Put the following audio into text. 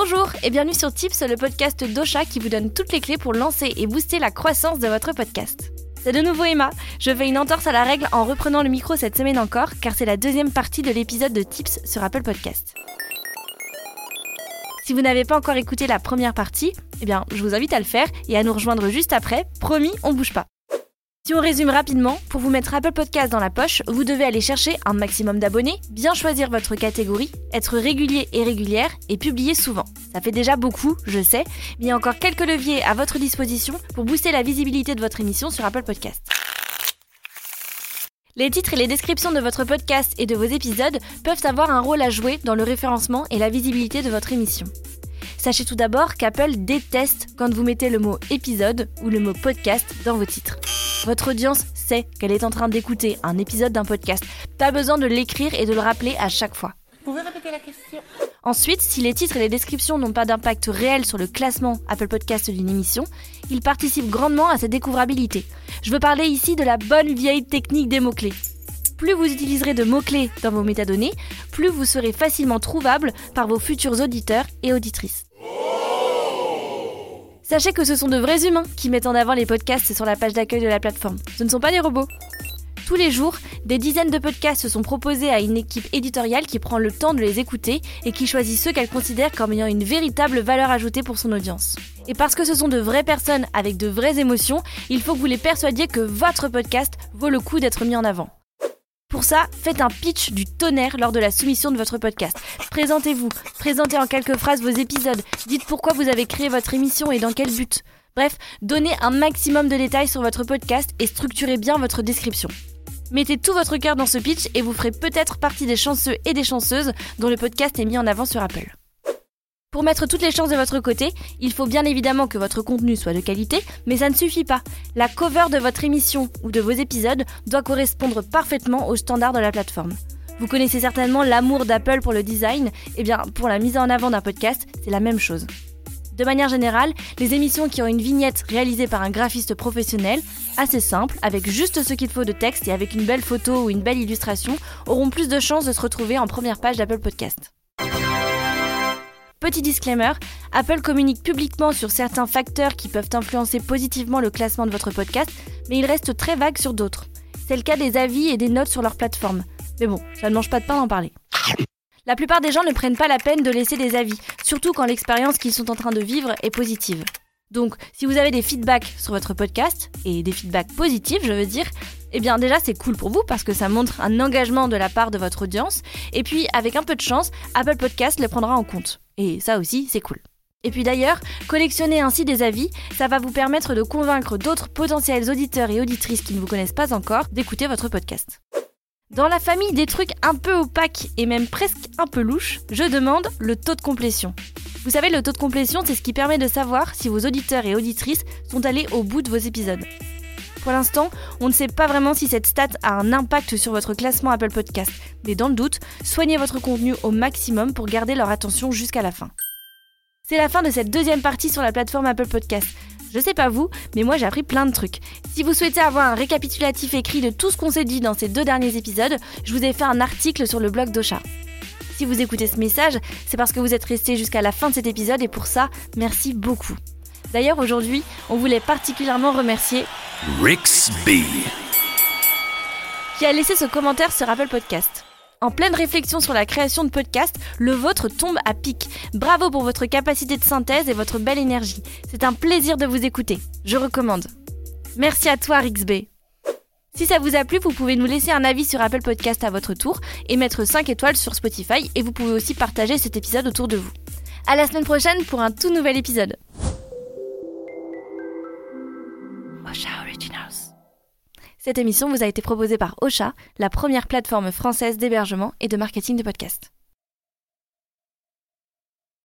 Bonjour et bienvenue sur Tips, le podcast d'Ocha qui vous donne toutes les clés pour lancer et booster la croissance de votre podcast. C'est de nouveau Emma. Je fais une entorse à la règle en reprenant le micro cette semaine encore, car c'est la deuxième partie de l'épisode de Tips sur Apple Podcast. Si vous n'avez pas encore écouté la première partie, eh bien, je vous invite à le faire et à nous rejoindre juste après. Promis, on bouge pas. Si on résume rapidement, pour vous mettre Apple Podcast dans la poche, vous devez aller chercher un maximum d'abonnés, bien choisir votre catégorie, être régulier et régulière et publier souvent. Ça fait déjà beaucoup, je sais, mais il y a encore quelques leviers à votre disposition pour booster la visibilité de votre émission sur Apple Podcast. Les titres et les descriptions de votre podcast et de vos épisodes peuvent avoir un rôle à jouer dans le référencement et la visibilité de votre émission. Sachez tout d'abord qu'Apple déteste quand vous mettez le mot épisode ou le mot podcast dans vos titres. Votre audience sait qu'elle est en train d'écouter un épisode d'un podcast. Pas besoin de l'écrire et de le rappeler à chaque fois. Vous pouvez répéter la question Ensuite, si les titres et les descriptions n'ont pas d'impact réel sur le classement Apple Podcast d'une émission, ils participent grandement à sa découvrabilité. Je veux parler ici de la bonne vieille technique des mots-clés. Plus vous utiliserez de mots-clés dans vos métadonnées, plus vous serez facilement trouvable par vos futurs auditeurs et auditrices. Sachez que ce sont de vrais humains qui mettent en avant les podcasts sur la page d'accueil de la plateforme. Ce ne sont pas des robots. Tous les jours, des dizaines de podcasts sont proposés à une équipe éditoriale qui prend le temps de les écouter et qui choisit ceux qu'elle considère comme ayant une véritable valeur ajoutée pour son audience. Et parce que ce sont de vraies personnes avec de vraies émotions, il faut que vous les persuadiez que votre podcast vaut le coup d'être mis en avant. Pour ça, faites un pitch du tonnerre lors de la soumission de votre podcast. Présentez-vous, présentez en quelques phrases vos épisodes, dites pourquoi vous avez créé votre émission et dans quel but. Bref, donnez un maximum de détails sur votre podcast et structurez bien votre description. Mettez tout votre cœur dans ce pitch et vous ferez peut-être partie des chanceux et des chanceuses dont le podcast est mis en avant sur Apple. Pour mettre toutes les chances de votre côté, il faut bien évidemment que votre contenu soit de qualité, mais ça ne suffit pas. La cover de votre émission ou de vos épisodes doit correspondre parfaitement aux standards de la plateforme. Vous connaissez certainement l'amour d'Apple pour le design, et eh bien pour la mise en avant d'un podcast, c'est la même chose. De manière générale, les émissions qui ont une vignette réalisée par un graphiste professionnel, assez simple, avec juste ce qu'il faut de texte et avec une belle photo ou une belle illustration, auront plus de chances de se retrouver en première page d'Apple Podcast. Petit disclaimer, Apple communique publiquement sur certains facteurs qui peuvent influencer positivement le classement de votre podcast, mais il reste très vague sur d'autres. C'est le cas des avis et des notes sur leur plateforme. Mais bon, ça ne mange pas de pain d'en parler. La plupart des gens ne prennent pas la peine de laisser des avis, surtout quand l'expérience qu'ils sont en train de vivre est positive. Donc, si vous avez des feedbacks sur votre podcast, et des feedbacks positifs, je veux dire, eh bien déjà c'est cool pour vous parce que ça montre un engagement de la part de votre audience, et puis avec un peu de chance, Apple Podcast le prendra en compte. Et ça aussi, c'est cool. Et puis d'ailleurs, collectionner ainsi des avis, ça va vous permettre de convaincre d'autres potentiels auditeurs et auditrices qui ne vous connaissent pas encore d'écouter votre podcast. Dans la famille des trucs un peu opaques et même presque un peu louches, je demande le taux de complétion. Vous savez, le taux de complétion, c'est ce qui permet de savoir si vos auditeurs et auditrices sont allés au bout de vos épisodes. Pour l'instant, on ne sait pas vraiment si cette stat a un impact sur votre classement Apple Podcast, mais dans le doute, soignez votre contenu au maximum pour garder leur attention jusqu'à la fin. C'est la fin de cette deuxième partie sur la plateforme Apple Podcast. Je sais pas vous, mais moi j'ai appris plein de trucs. Si vous souhaitez avoir un récapitulatif écrit de tout ce qu'on s'est dit dans ces deux derniers épisodes, je vous ai fait un article sur le blog d'Ocha. Si vous écoutez ce message, c'est parce que vous êtes resté jusqu'à la fin de cet épisode et pour ça, merci beaucoup. D'ailleurs, aujourd'hui, on voulait particulièrement remercier Rixby qui a laissé ce commentaire sur Apple Podcast. En pleine réflexion sur la création de podcasts, le vôtre tombe à pic. Bravo pour votre capacité de synthèse et votre belle énergie. C'est un plaisir de vous écouter. Je recommande. Merci à toi, Rixby. Si ça vous a plu, vous pouvez nous laisser un avis sur Apple Podcast à votre tour et mettre 5 étoiles sur Spotify et vous pouvez aussi partager cet épisode autour de vous. À la semaine prochaine pour un tout nouvel épisode. Cette émission vous a été proposée par Osha, la première plateforme française d'hébergement et de marketing de podcasts.